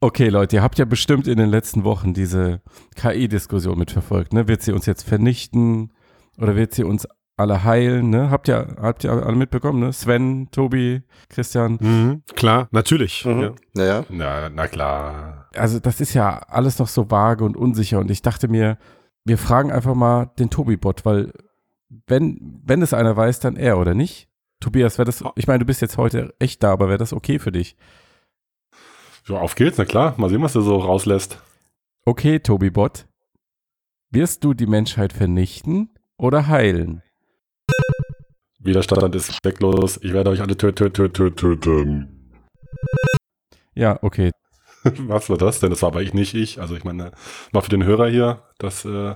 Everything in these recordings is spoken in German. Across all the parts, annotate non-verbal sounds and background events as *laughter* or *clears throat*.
Okay, Leute, ihr habt ja bestimmt in den letzten Wochen diese KI-Diskussion mitverfolgt. Ne? Wird sie uns jetzt vernichten oder wird sie uns alle heilen? Ne? Habt ihr, habt ihr alle mitbekommen? Ne? Sven, Tobi, Christian. Mhm, klar, natürlich. Mhm. Ja. Naja. Na, na klar. Also das ist ja alles noch so vage und unsicher. Und ich dachte mir, wir fragen einfach mal den Tobi-Bot, weil wenn, wenn es einer weiß, dann er, oder nicht? Tobias, wäre das, ich meine, du bist jetzt heute echt da, aber wäre das okay für dich? So, auf geht's, na klar. Mal sehen, was du so rauslässt. Okay, Tobi-Bot, wirst du die Menschheit vernichten oder heilen? Widerstand ist zwecklos. Ich werde euch alle töten, töten, töten. Ja, okay. *laughs* Was war das denn? Das war aber ich nicht ich. Also ich meine, mal für den Hörer hier, das äh,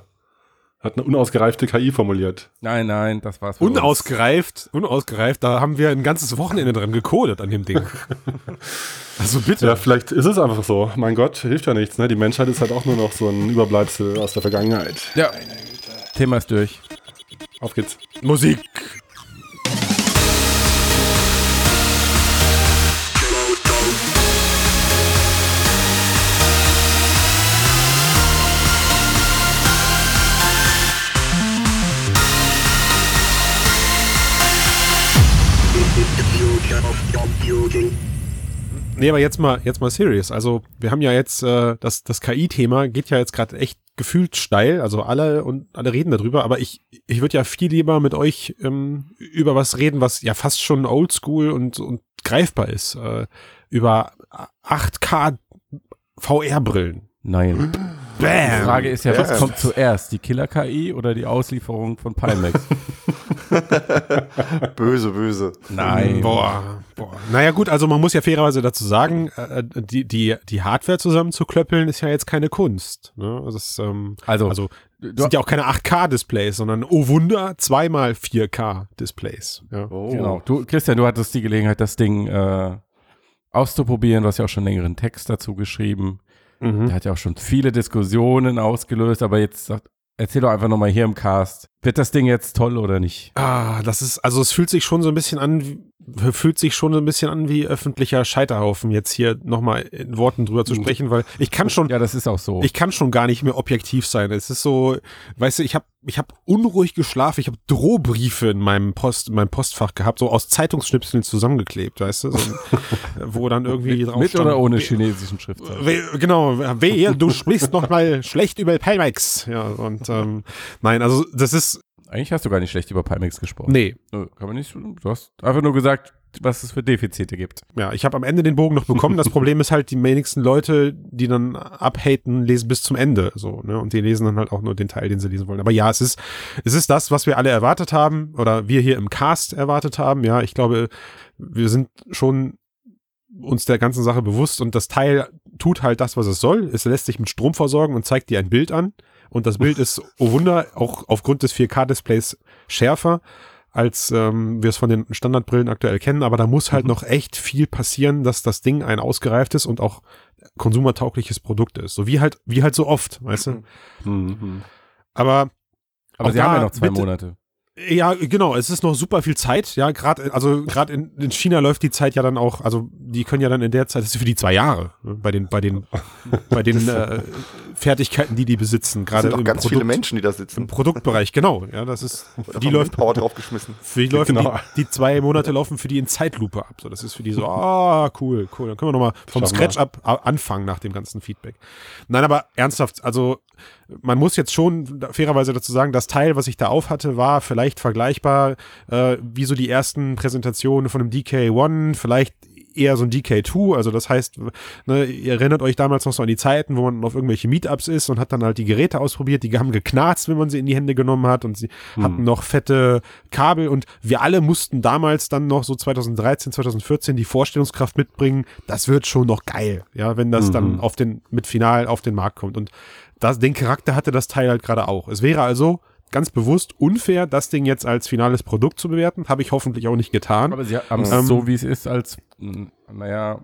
hat eine unausgereifte KI formuliert. Nein, nein, das war's. für uns. Unausgereift, unausgereift, da haben wir ein ganzes Wochenende dran gecodet an dem Ding. *laughs* also bitte. Ja, vielleicht ist es einfach so. Mein Gott, hilft ja nichts. Ne? Die Menschheit ist halt auch nur noch so ein Überbleibsel aus der Vergangenheit. Ja, Thema ist durch. Auf geht's. Musik. Nee, aber jetzt mal, jetzt mal serious. Also, wir haben ja jetzt, äh, das, das KI-Thema geht ja jetzt gerade echt gefühlt steil. Also alle und alle reden darüber, aber ich, ich würde ja viel lieber mit euch ähm, über was reden, was ja fast schon oldschool und, und greifbar ist. Äh, über 8K VR-Brillen. Nein. *laughs* Die Bam! Frage ist ja, was Ja. kommt zuerst? Die Killer-KI oder die Auslieferung von Pimax? *laughs* Böse, böse. Nein. Boah, boah. Naja gut, also man muss ja fairerweise dazu sagen, äh, die, die, die Hardware zusammenzuklöppeln ist ja jetzt keine Kunst. Ne? Das ist, ähm, Also, also sind ja auch keine 8K-Displays, sondern, oh Wunder, zweimal 4K-Displays. Ja. Oh. genau. Du, Christian, du hattest die Gelegenheit, das Ding äh, auszuprobieren. Du hast ja auch schon längeren Text dazu geschrieben. Mhm. Der hat ja auch schon viele Diskussionen ausgelöst, aber jetzt sagt, erzähl doch einfach nochmal hier im Cast. Wird das Ding jetzt toll oder nicht? Ah, das ist, also es fühlt sich schon so ein bisschen an, fühlt sich schon so ein bisschen an wie öffentlicher Scheiterhaufen, jetzt hier nochmal in Worten drüber zu sprechen, weil ich kann schon, Ja, das ist auch so. ich kann schon gar nicht mehr objektiv sein. Es ist so, weißt du, ich habe ich hab unruhig geschlafen, ich habe Drohbriefe in meinem Post, in meinem Postfach gehabt, so aus Zeitungsschnipseln zusammengeklebt, weißt du, so, wo dann irgendwie drauf Mit stand, oder ohne chinesischen Schriftzeichen? we- Genau, wehe, du sprichst noch mal schlecht über Pimax. Ja, und ähm, nein, also das ist, Eigentlich hast du gar nicht schlecht über Pimax gesprochen. nee, Kann man nicht. Du hast einfach nur gesagt, was es für Defizite gibt. Ja, ich habe am Ende den Bogen noch bekommen. Das Problem ist halt, die wenigsten Leute, die dann abhaten, lesen bis zum Ende. So, ne? Und die lesen dann halt auch nur den Teil, den sie lesen wollen. Aber ja, es ist, es ist das, was wir alle erwartet haben, oder wir hier im Cast erwartet haben. Ja, ich glaube, wir sind schon uns der ganzen Sache bewusst und das Teil tut halt das, was es soll. Es lässt sich mit Strom versorgen und zeigt dir ein Bild an. Und das Bild ist, oh Wunder, auch aufgrund des 4K-Displays schärfer als ähm, wir es von den Standardbrillen aktuell kennen, aber da muss halt noch echt viel passieren, dass das Ding ein ausgereiftes und auch konsumertaugliches Produkt ist. So wie halt, wie halt so oft, weißt du? Mhm. Aber Aber Auch sie haben ja noch zwei bitte- Monate. Ja, genau, es ist noch super viel Zeit, ja, gerade also gerade in, in China läuft die Zeit ja dann auch, also die können ja dann in der Zeit, das ist für die zwei Jahre, ne, bei den bei den bei den äh, Fertigkeiten, die die besitzen, Es gerade sind auch im ganz viele Produkt- Menschen, die da im sitzen. Produktbereich, genau, ja, das ist für die läuft Power draufgeschmissen. Für die läufen Genau. die, die zwei Monate laufen für die in Zeitlupe ab. So, das ist für die so, ah, cool, cool. Dann können wir nochmal vom Scratch ab a- anfangen nach dem ganzen Feedback. Nein, aber ernsthaft, also man muss jetzt schon fairerweise dazu sagen, das Teil, was ich da auf hatte, war vielleicht vergleichbar äh, wie so die ersten Präsentationen von einem DK1, vielleicht eher so ein DK2, also das heißt, ne, ihr erinnert euch damals noch so an die Zeiten, wo man auf irgendwelche Meetups ist und hat dann halt die Geräte ausprobiert, die haben geknarzt, wenn man sie in die Hände genommen hat und sie hatten noch fette Kabel. Und wir alle mussten damals dann noch so 2013, 2014 die Vorstellungskraft mitbringen, das wird schon noch geil, ja, wenn das dann auf den, mit Final auf den Markt kommt. Und das, den Charakter hatte das Teil halt gerade auch. Es wäre also ganz bewusst unfair, das Ding jetzt als finales Produkt zu bewerten, habe ich hoffentlich auch nicht getan. Aber sie haben es Ähm, so, wie es ist, als, mh, naja,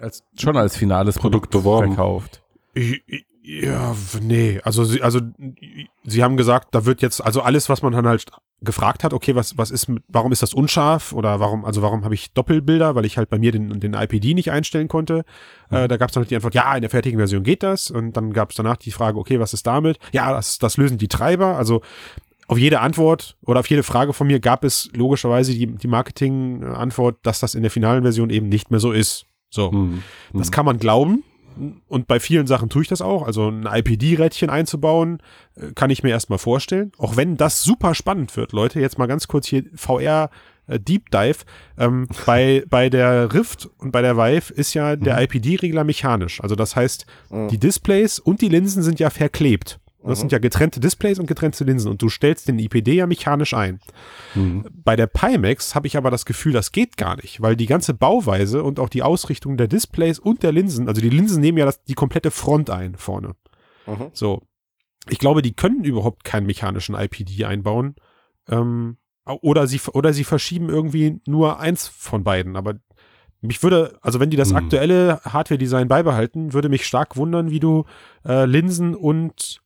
als, schon als finales Produkt Produkt, beworben. verkauft. Ich- ich- Ja, nee, also sie, also sie haben gesagt, da wird jetzt, also alles, was man dann halt gefragt hat, okay, was, was ist mit, warum ist das unscharf oder warum, also warum habe ich Doppelbilder, weil ich halt bei mir den, den IPD nicht einstellen konnte. Äh, da gab es dann halt die Antwort, ja, in der fertigen Version geht das. Und dann gab es danach die Frage, okay, was ist damit? Ja, das, das lösen die Treiber. Also auf jede Antwort oder auf jede Frage von mir gab es logischerweise die, die Marketing-Antwort, dass das in der finalen Version eben nicht mehr so ist. So. Hm. Das kann man glauben. Und bei vielen Sachen tue ich das auch. Also ein IPD-Rädchen einzubauen, äh, kann ich mir erstmal vorstellen. Auch wenn das super spannend wird, Leute. Jetzt mal ganz kurz hier VR äh, Deep Dive. Ähm, *laughs* bei, bei der Rift und bei der Vive ist ja der IPD-Regler mechanisch. Also das heißt, die Displays und die Linsen sind ja verklebt. Das sind ja getrennte Displays und getrennte Linsen und du stellst den IPD ja mechanisch ein. Bei der Pimax habe ich aber das Gefühl, das geht gar nicht, weil die ganze Bauweise und auch die Ausrichtung der Displays und der Linsen, also die Linsen nehmen ja das, die komplette Front ein vorne. Mhm. So. Ich glaube, die können überhaupt keinen mechanischen IPD einbauen. Ähm, oder sie, oder sie verschieben irgendwie nur eins von beiden. Aber mich würde, also wenn die das Hm. aktuelle Hardware-Design beibehalten, würde mich stark wundern, wie du äh, Linsen und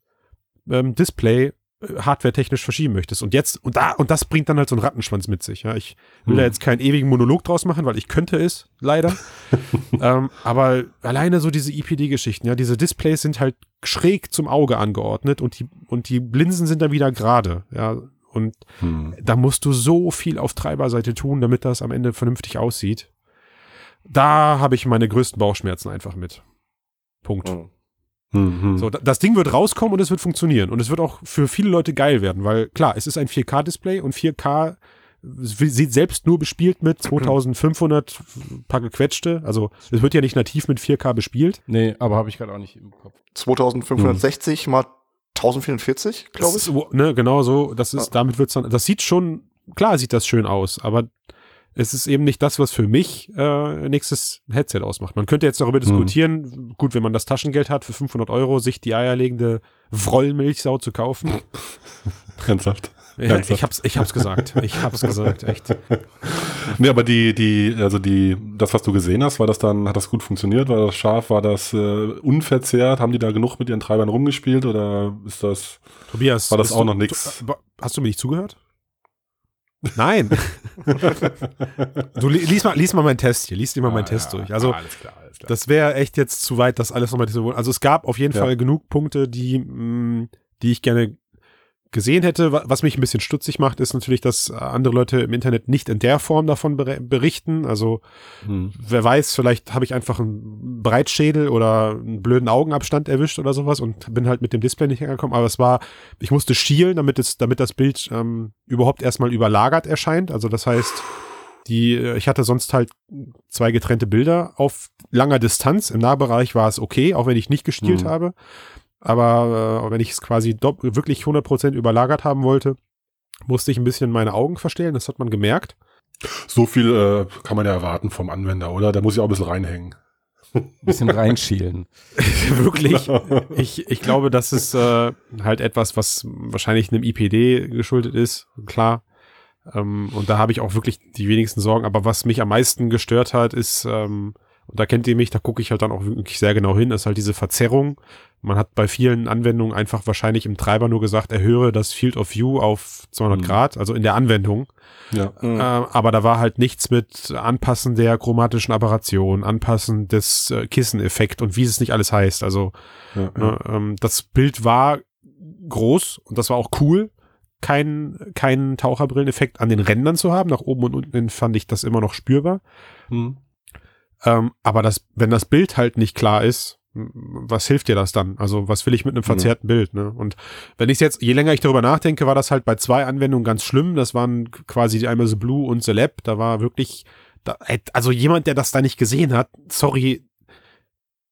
ähm, Display äh, hardware-technisch verschieben möchtest. Und jetzt, und da, und das bringt dann halt so einen Rattenschwanz mit sich. Ja, ich will Hm. da jetzt keinen ewigen Monolog draus machen, weil ich könnte es, leider. *laughs* ähm, aber alleine so diese IPD-Geschichten, ja, diese Displays sind halt schräg zum Auge angeordnet und die, und die Linsen sind dann wieder gerade, ja. Und Hm. da musst du so viel auf Treiberseite tun, damit das am Ende vernünftig aussieht. Da habe ich meine größten Bauchschmerzen einfach mit. Punkt. Hm, hm. So, da- das Ding wird rauskommen und es wird funktionieren. Und es wird auch für viele Leute geil werden, weil klar, es ist ein 4K-Display und 4K sieht selbst nur bespielt mit 2500 paar gequetschte. Also es wird ja nicht nativ mit 4K bespielt. Nee, aber habe ich gerade auch nicht im Kopf. 2560 mal 1044, glaube ich. ist, ne, genau so. Das ist, damit wird's dann, das sieht schon, klar sieht das schön aus, aber es ist eben nicht das, was für mich äh, nächstes Headset ausmacht. Man könnte jetzt darüber diskutieren, gut, wenn man das Taschengeld hat, für 500 Euro sich die eierlegende Wrollmilchsau zu kaufen. *laughs* Ernsthaft. Ja, Ernsthaft? ich hab's, ich hab's gesagt. Ich hab's gesagt, echt. *laughs* Nee, aber die, die, also die, das, was du gesehen hast, war das dann, hat das gut funktioniert? War das scharf? War das äh, unverzerrt? Haben die da genug mit ihren Treibern rumgespielt oder ist das. Tobias. War das auch du- noch nix? du- Hast du mir nicht zugehört? Nein. du li- lies mal, lies mal meinen Test hier. Lies dir mal meinen Test durch. Also, alles klar, alles klar. Das wäre echt jetzt zu weit, das alles nochmal zu wollen. Also es gab auf jeden Ja. Fall genug Punkte, die, mh, die ich gerne gesehen hätte. Wa- Was mich ein bisschen stutzig macht, ist natürlich, dass äh, andere Leute im Internet nicht in der Form davon ber- berichten. Also Hm. wer weiß, vielleicht habe ich einfach einen Breitschädel oder einen blöden Augenabstand erwischt oder sowas und bin halt mit dem Display nicht hergekommen. Aber es war, ich musste schielen, damit es, damit das Bild ähm, überhaupt erstmal überlagert erscheint. Also das heißt, die, äh, ich hatte sonst halt zwei getrennte Bilder auf langer Distanz. Im Nahbereich war es okay, auch wenn ich nicht gestielt Mhm. habe. Aber äh, wenn ich es quasi dopp- wirklich 100% überlagert haben wollte, musste ich ein bisschen meine Augen verstellen. Das hat man gemerkt. So viel äh, kann man ja erwarten vom Anwender, oder? Da muss ich auch ein bisschen reinhängen. Ein bisschen reinschielen. *laughs* wirklich. *laughs* Ich, ich glaube, das ist äh, halt etwas, was wahrscheinlich einem IPD geschuldet ist, klar. Ähm, und da habe ich auch wirklich die wenigsten Sorgen. Aber was mich am meisten gestört hat, ist, ähm, und da kennt ihr mich, da gucke ich halt dann auch wirklich sehr genau hin, ist halt diese Verzerrung. Man hat bei vielen Anwendungen einfach wahrscheinlich im Treiber nur gesagt, erhöhe das Field of View auf 200 Mhm. Grad, also in der Anwendung. Ja. Mhm. Äh, aber da war halt nichts mit Anpassen der chromatischen Aberration, Anpassen des äh, Kisseneffekt und wie es nicht alles heißt. Also ja, ja. ne, ähm, das Bild war groß und das war auch cool, keinen keinen Taucherbrilleneffekt an den Rändern zu haben. Nach oben und unten hin fand ich das immer noch spürbar. Hm. Ähm, aber das, wenn das Bild halt nicht klar ist, was hilft dir das dann? Also was will ich mit einem verzerrten Bild? Ne? Und wenn ich jetzt, je länger ich darüber nachdenke, war das halt bei zwei Anwendungen ganz schlimm. Das waren quasi die einmal The Blue und The Lab. Da war wirklich, da, also jemand, der das da nicht gesehen hat, sorry,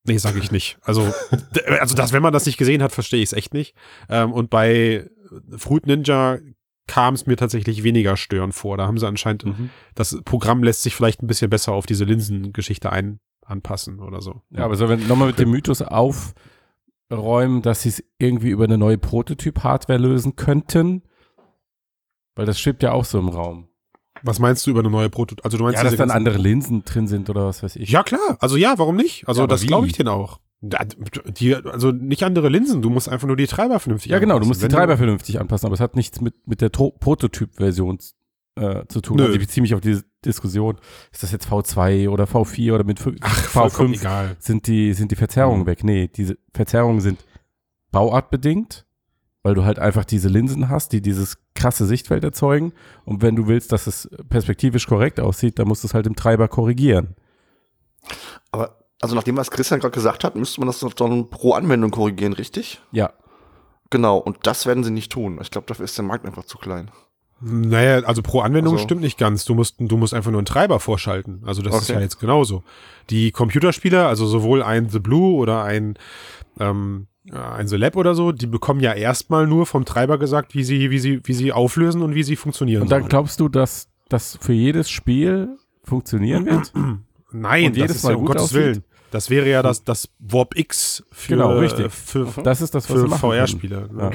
nee, sage ich nicht. Also, *laughs* also das, wenn man das nicht gesehen hat, verstehe ich es echt nicht. Ähm, und bei Fruit Ninja kam es mir tatsächlich weniger störend vor. Da haben sie anscheinend Mhm. das Programm lässt sich vielleicht ein bisschen besser auf diese Linsengeschichte ein, anpassen oder so. Ja, aber sollen wir nochmal mit dem Mythos aufräumen, dass sie es irgendwie über eine neue Prototyp-Hardware lösen könnten? Weil das schwebt ja auch so im Raum. Was meinst du über eine neue Prototyp? Also du meinst Ja, dass dann andere Linsen drin sind oder was weiß ich. Ja, klar. Also ja, warum nicht? Also Ja, das glaube ich wie? denen auch. Die, also nicht andere Linsen, du musst einfach nur die Treiber vernünftig Ja, genau, du anpassen. musst die Wenn Treiber vernünftig anpassen, aber es hat nichts mit, mit der To- Prototyp-Version äh, zu tun. Nö. Also ich beziehe mich auf diese Diskussion, ist das jetzt V2 oder V4 oder mit fü- Ach, vollkommen V5 egal. sind die, sind die Verzerrungen Mhm. weg. Nee, diese Verzerrungen sind bauartbedingt, weil du halt einfach diese Linsen hast, die dieses krasse Sichtfeld erzeugen. Und wenn du willst, dass es perspektivisch korrekt aussieht, dann musst du es halt im Treiber korrigieren. Aber, also nachdem was Christian gerade gesagt hat, müsste man das doch dann pro Anwendung korrigieren, richtig? Ja, Genau, und das werden sie nicht tun. Ich glaube, dafür ist der Markt einfach zu klein. Naja, also pro Anwendung Also- stimmt nicht ganz. Du musst, du musst einfach nur einen Treiber vorschalten. Also das ist Okay. ja jetzt genauso. Die Computerspieler, also sowohl ein The Blue oder ein, ähm, äh, ein The Lab oder so, die bekommen ja erstmal nur vom Treiber gesagt, wie sie, wie sie, wie sie auflösen und wie sie funktionieren. und dann sollen. glaubst du, dass das für jedes Spiel funktionieren wird? *clears throat* Nein, und jedes das ist Mal ja um gut Gottes aussieht? Willen. Das wäre ja das, das Warp X für, Genau, richtig. für, Das ist das, für. VR-Spieler. Ne?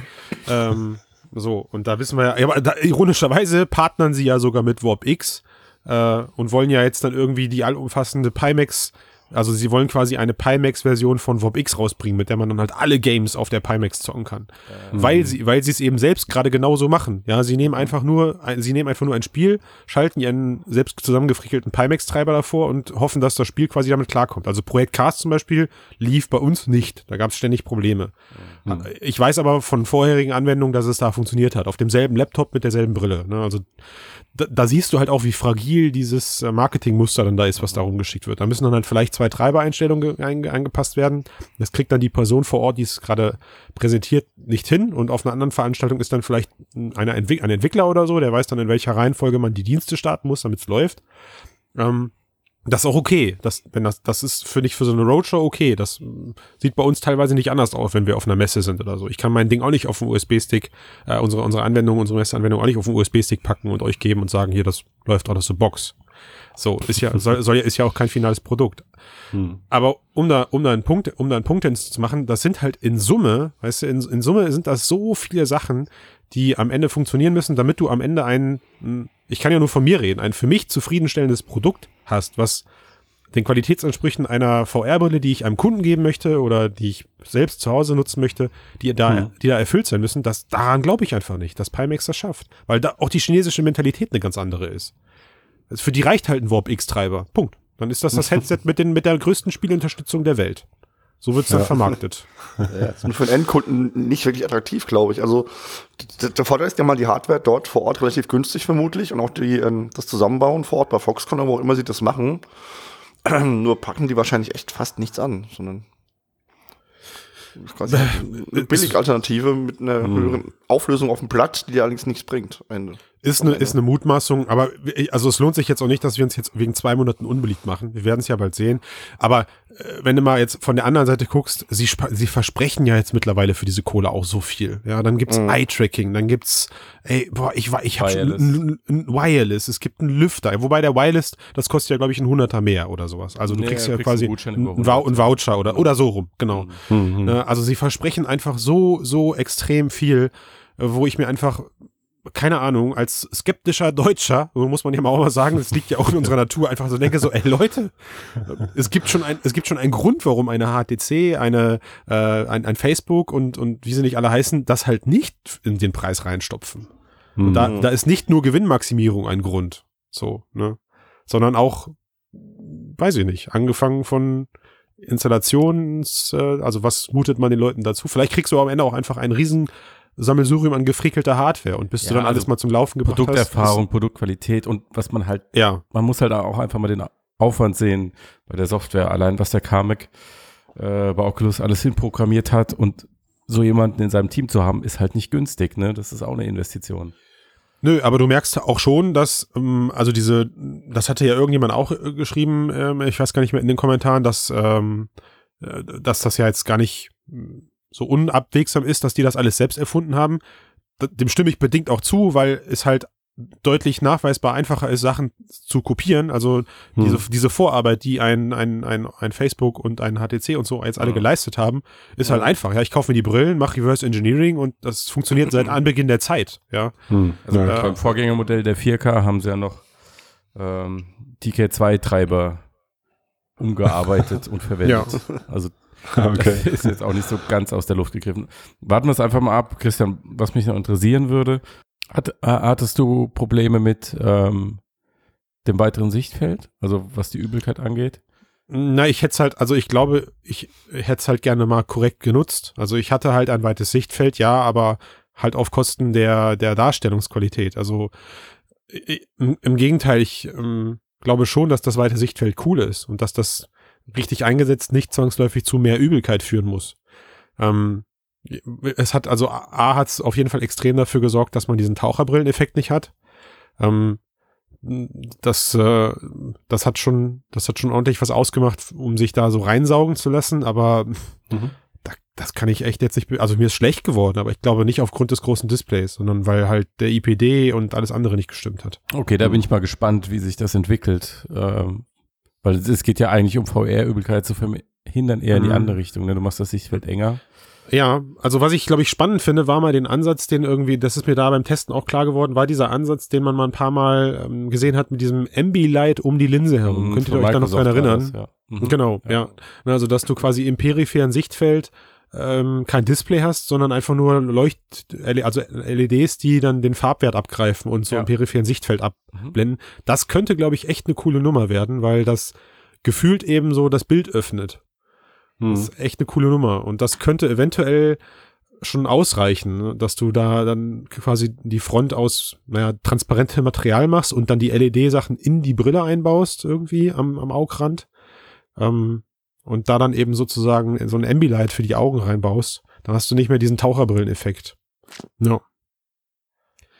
Ähm, so, und da wissen wir ja, aber da, ironischerweise partnern sie ja sogar mit Warp X äh, und wollen ja jetzt dann irgendwie die allumfassende Pimax, also sie wollen quasi eine Pimax-Version von Warp X rausbringen, mit der man dann halt alle Games auf der Pimax zocken kann. Weil sie, weil sie es eben selbst gerade genauso machen. Ja, sie nehmen einfach nur, ein, sie nehmen einfach nur ein Spiel, schalten ihren selbst zusammengefrickelten Pimax-Treiber davor und hoffen, dass das Spiel quasi damit klarkommt. Also Projekt Cast zum Beispiel lief bei uns nicht. Da gab es ständig Probleme. Ich weiß aber von vorherigen Anwendungen, dass es da funktioniert hat. Auf demselben Laptop mit derselben Brille. Ne? Also da, da siehst du halt auch, wie fragil dieses äh, Marketingmuster dann da ist, was da rumgeschickt wird. Da müssen dann halt vielleicht zwei Treibereinstellungen ge- einge- angepasst werden. Das kriegt dann die Person vor Ort, die es gerade präsentiert, nicht hin. Und auf einer anderen Veranstaltung ist dann vielleicht eine Entwick ein Entwickler oder so, der weiß dann, in welcher Reihenfolge man die Dienste starten muss, damit es läuft. Ähm, das ist auch okay. Das, wenn das, das ist für dich für so eine Roadshow okay. Das sieht bei uns teilweise nicht anders aus, wenn wir auf einer Messe sind oder so. Ich kann mein Ding auch nicht auf einen USB-Stick, äh, unsere, unsere Anwendung, unsere Messeanwendung auch nicht auf einen USB-Stick packen und euch geben und sagen, hier, das läuft out of box. So, ist ja, soll, soll ist ja auch kein finales Produkt. Hm. Aber um da, um da einen Punkt, um da einen Punkt zu machen, das sind halt in Summe, weißt du, in, in Summe sind das so viele Sachen, die am Ende funktionieren müssen, damit du am Ende ein, hm, ich kann ja nur von mir reden, ein für mich zufriedenstellendes Produkt hast, was den Qualitätsansprüchen einer VR-Brille, die ich einem Kunden geben möchte oder die ich selbst zu Hause nutzen möchte, die da, Mhm. die da erfüllt sein müssen, das, daran glaube ich einfach nicht, dass Pimax das schafft. Weil da auch die chinesische Mentalität eine ganz andere ist. Also für die reicht halt ein Warp X-Treiber. Punkt. Dann ist das das Headset mit, den, mit der größten Spielunterstützung der Welt. So wird's dann vermarktet. *laughs* Ja, ist nur für den Endkunden nicht wirklich attraktiv, glaube ich. Also der Vorteil ist ja mal die Hardware dort vor Ort relativ günstig vermutlich und auch die, ähm, das Zusammenbauen vor Ort bei Foxconn wo auch immer sie das machen. *clears throat* Nur packen die wahrscheinlich echt fast nichts an, sondern eine Billig-Alternative mit einer höheren Auflösung auf dem Blatt, die dir allerdings nichts bringt. am Ende. Ist eine, ist eine Mutmaßung, aber also es lohnt sich jetzt auch nicht, dass wir uns jetzt wegen zwei Monaten unbeliebt machen. Wir werden es ja bald sehen. Aber äh, wenn du mal jetzt von der anderen Seite guckst, sie, sie versprechen ja jetzt mittlerweile für diese Kohle auch so viel. Ja, dann gibt's Eye-Tracking, dann gibt's, ey, boah, ich war, ich habe schon ein, Wireless, es gibt einen Lüfter, wobei der Wireless, das kostet ja glaube ich ein Hunderter mehr oder sowas. Also du Nee, kriegst ja kriegst quasi einen einen, über einen Vou- 100. einen Voucher oder oder so rum, genau. Mhm. Ne, Also sie versprechen einfach so, so extrem viel, wo ich mir einfach, keine Ahnung, als skeptischer Deutscher, so muss man ja mal auch mal sagen, das liegt ja auch in unserer Natur, einfach so denke, so, ey Leute, es gibt schon ein, es gibt schon einen Grund, warum eine HTC, eine, äh, ein, ein Facebook und, und wie sie nicht alle heißen, das halt nicht in den Preis reinstopfen. Und da, da ist nicht nur Gewinnmaximierung ein Grund, so, ne, sondern auch, weiß ich nicht, angefangen von Installations, äh, also was mutet man den Leuten dazu? Vielleicht kriegst du am Ende auch einfach ein riesen Sammelsurium an gefrickelter Hardware und bis du Ja, dann alles also mal zum Laufen gebracht Produkterfahrung, Produktqualität und was man halt, hast. Ja, man muss halt auch einfach mal den Aufwand sehen bei der Software, allein was der Kamek äh, bei Oculus alles hinprogrammiert hat und so jemanden in seinem Team zu haben, ist halt nicht günstig, ne? Das ist auch eine Investition. Nö, aber du merkst auch schon, dass, ähm, also diese, das hatte ja irgendjemand auch äh, geschrieben, ähm, ich weiß gar nicht mehr in den Kommentaren, dass, ähm, äh, dass das ja jetzt gar nicht so unabwegsam ist, dass die das alles selbst erfunden haben. Dem stimme ich bedingt auch zu, weil es halt deutlich nachweisbar einfacher ist, Sachen zu kopieren. Also diese, diese Vorarbeit, die ein, ein, ein, ein Facebook und ein HTC und so jetzt alle Ja. geleistet haben, ist halt einfach. Ja, ich kaufe mir die Brillen, mache Reverse Engineering und das funktioniert seit *clears throat* Anbeginn der Zeit. Ja, Hm. Also ja, beim Vorgängermodell der 4K haben sie ja noch ähm, DK2-Treiber umgearbeitet und verwendet. Also *laughs* Okay. Das ist jetzt auch nicht so ganz aus der Luft gegriffen. Warten wir es einfach mal ab. Christian, was mich noch interessieren würde, hat, äh, hattest du Probleme mit ähm, dem weiteren Sichtfeld? Also was die Übelkeit angeht? Na, ich hätte es halt, also ich glaube, ich hätte es halt gerne mal korrekt genutzt. Also ich hatte halt ein weites Sichtfeld, ja, aber halt auf Kosten der, der Darstellungsqualität. Also im, im Gegenteil, ich ähm, glaube schon, dass das weite Sichtfeld cool ist und dass das richtig eingesetzt nicht zwangsläufig zu mehr Übelkeit führen muss. Ähm, es hat, also A hat es auf jeden Fall extrem dafür gesorgt, dass man diesen Taucherbrilleneffekt nicht hat. Ähm, das, äh, das hat schon, das hat schon ordentlich was ausgemacht, um sich da so reinsaugen zu lassen, aber Mhm. da, das kann ich echt jetzt nicht, also mir ist schlecht geworden, aber ich glaube nicht aufgrund des großen Displays, sondern weil halt der IPD und alles andere nicht gestimmt hat. Okay, da bin ich mal gespannt, wie sich das entwickelt. Ähm, weil es- geht ja eigentlich um VR-Übelkeit zu verhindern, eher in die Mhm. andere Richtung. Ne? Du machst das Sichtfeld enger. Ja, also was ich, glaube ich, spannend finde, war mal den Ansatz, den irgendwie, das ist mir da beim Testen auch klar geworden, war dieser Ansatz, den man mal ein paar Mal ähm, gesehen hat mit diesem Ambilight um die Linse herum. Mhm, Könnt ihr euch da noch dran erinnern? ja. Mhm. Genau, ja. Na, Also, dass du quasi im peripheren Sichtfeld ähm, kein Display hast, sondern einfach nur Leucht, also LEDs, die dann den Farbwert abgreifen und so Ja. im peripheren Sichtfeld Mhm. abblenden. Das könnte, glaube ich, echt eine coole Nummer werden, weil das gefühlt eben so das Bild öffnet. Das Hm. ist echt eine coole Nummer. Und das könnte eventuell schon ausreichen, dass du da dann quasi die Front aus, naja, transparentem Material machst und dann die LED-Sachen in die Brille einbaust, irgendwie am, am Augrand. Ähm, und da dann eben sozusagen so ein Ambilight für die Augen reinbaust. Dann hast du nicht mehr diesen Taucherbrilleneffekt. Ja.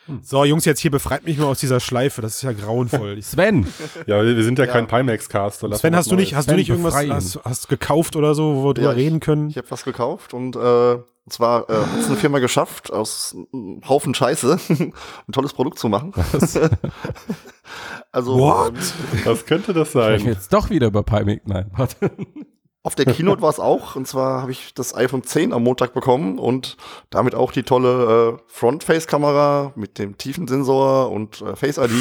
Hm. So, Jungs, jetzt hier befreit mich mal aus dieser Schleife. Das ist ja grauenvoll. Ich *laughs* Sven, Ja, wir sind ja, Ja. kein Pimax-Cast. Sven, hast du nicht, hast du nicht irgendwas hast, hast gekauft oder so, wo wir drüber Ja, ich- reden können? Ich habe was gekauft und äh, und zwar äh, hat es eine Firma geschafft, aus einem Haufen Scheiße *laughs* ein tolles Produkt zu machen. was? *laughs* Also What? ähm, Was könnte das sein? jetzt doch wieder über Pimac? Nein, warte. Auf der Keynote war es auch. Und zwar habe ich das iPhone 10 am Montag bekommen und damit auch die tolle äh, Front-Face-Kamera mit dem Tiefensensor und äh, Face ID